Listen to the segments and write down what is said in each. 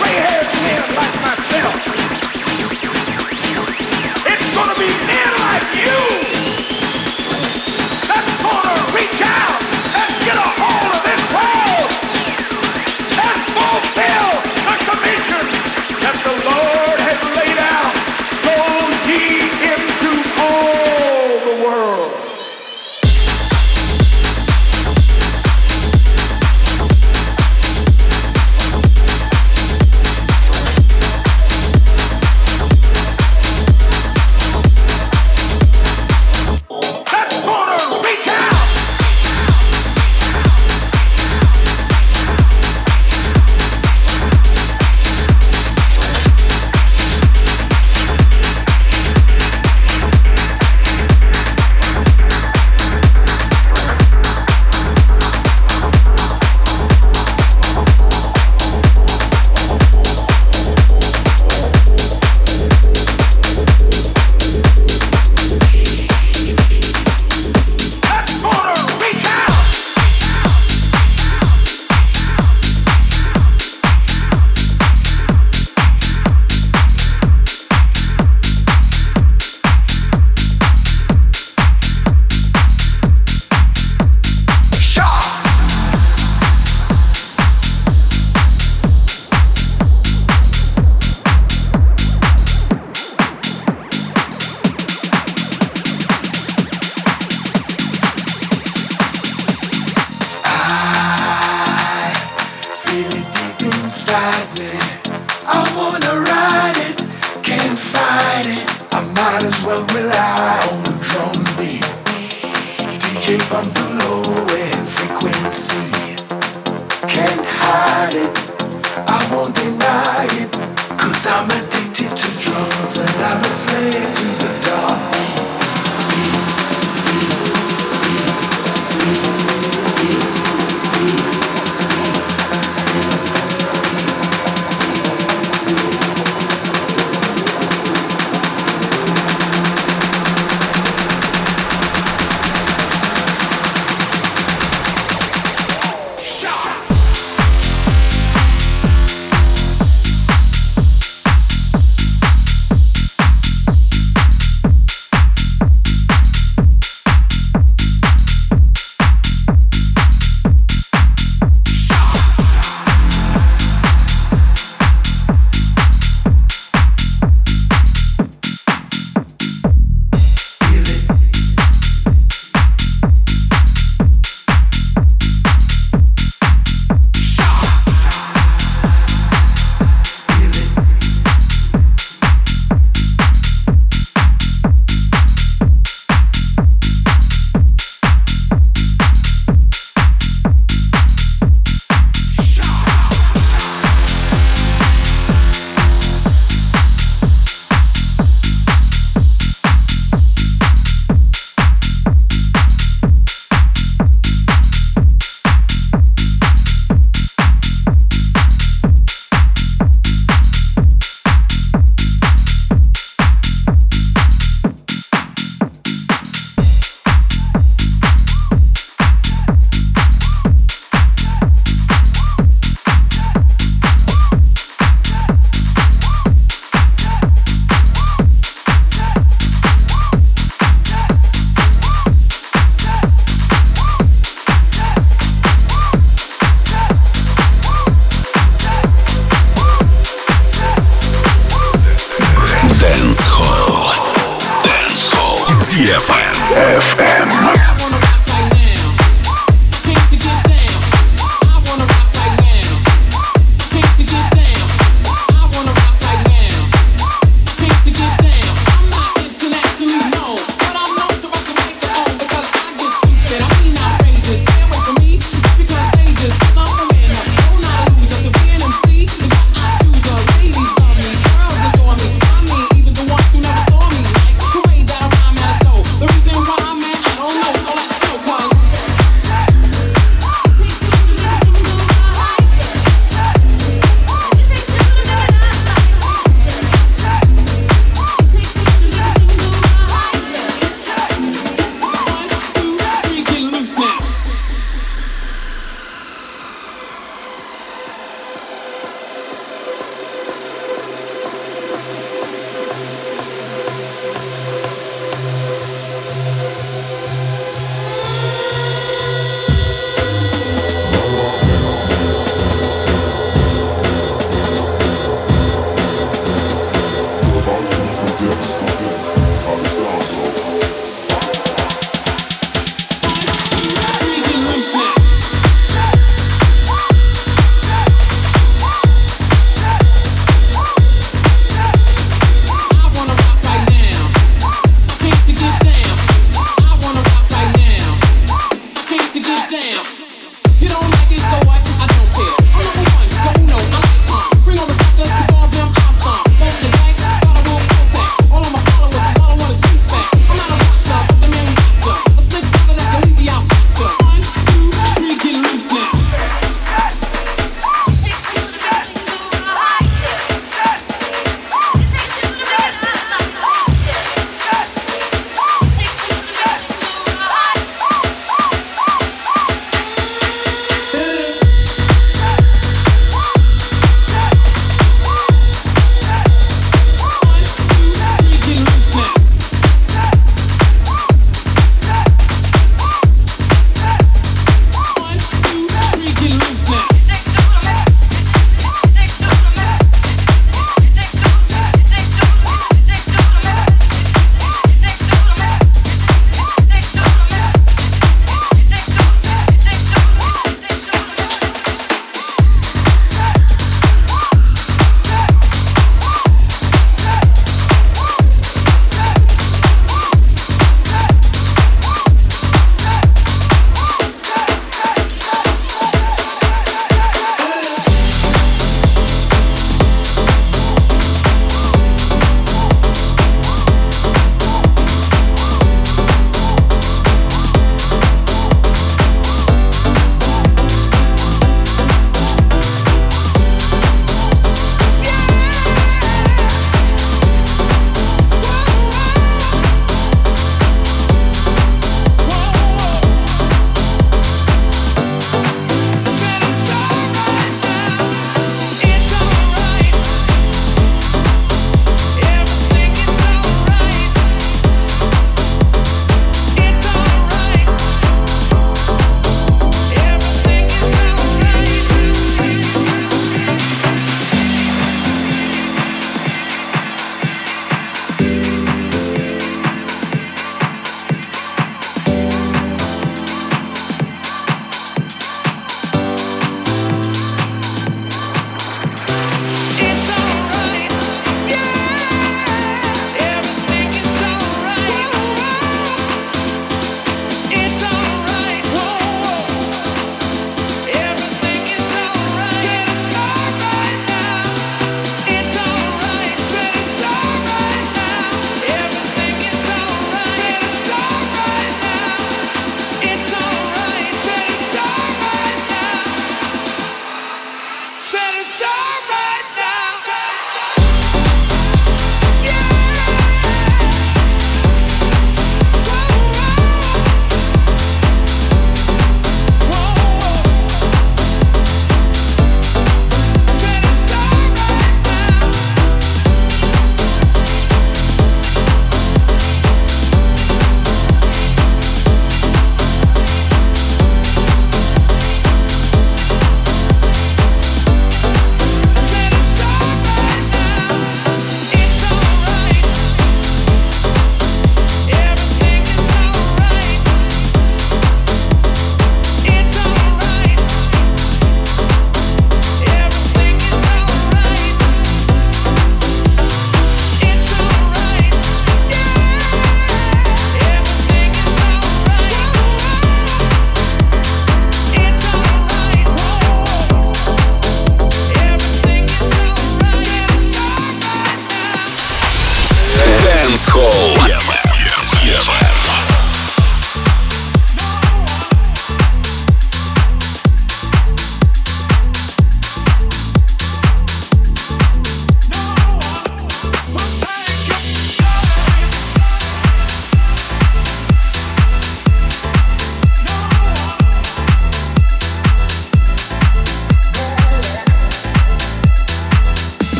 Gray-haired men like can't fight it. I might as well rely on the drum beat. DJ bump the low end frequency. Can't hide it, I won't deny it. Cause I'm addicted to drums and I'm a slave to the dark.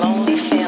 lonely feeling.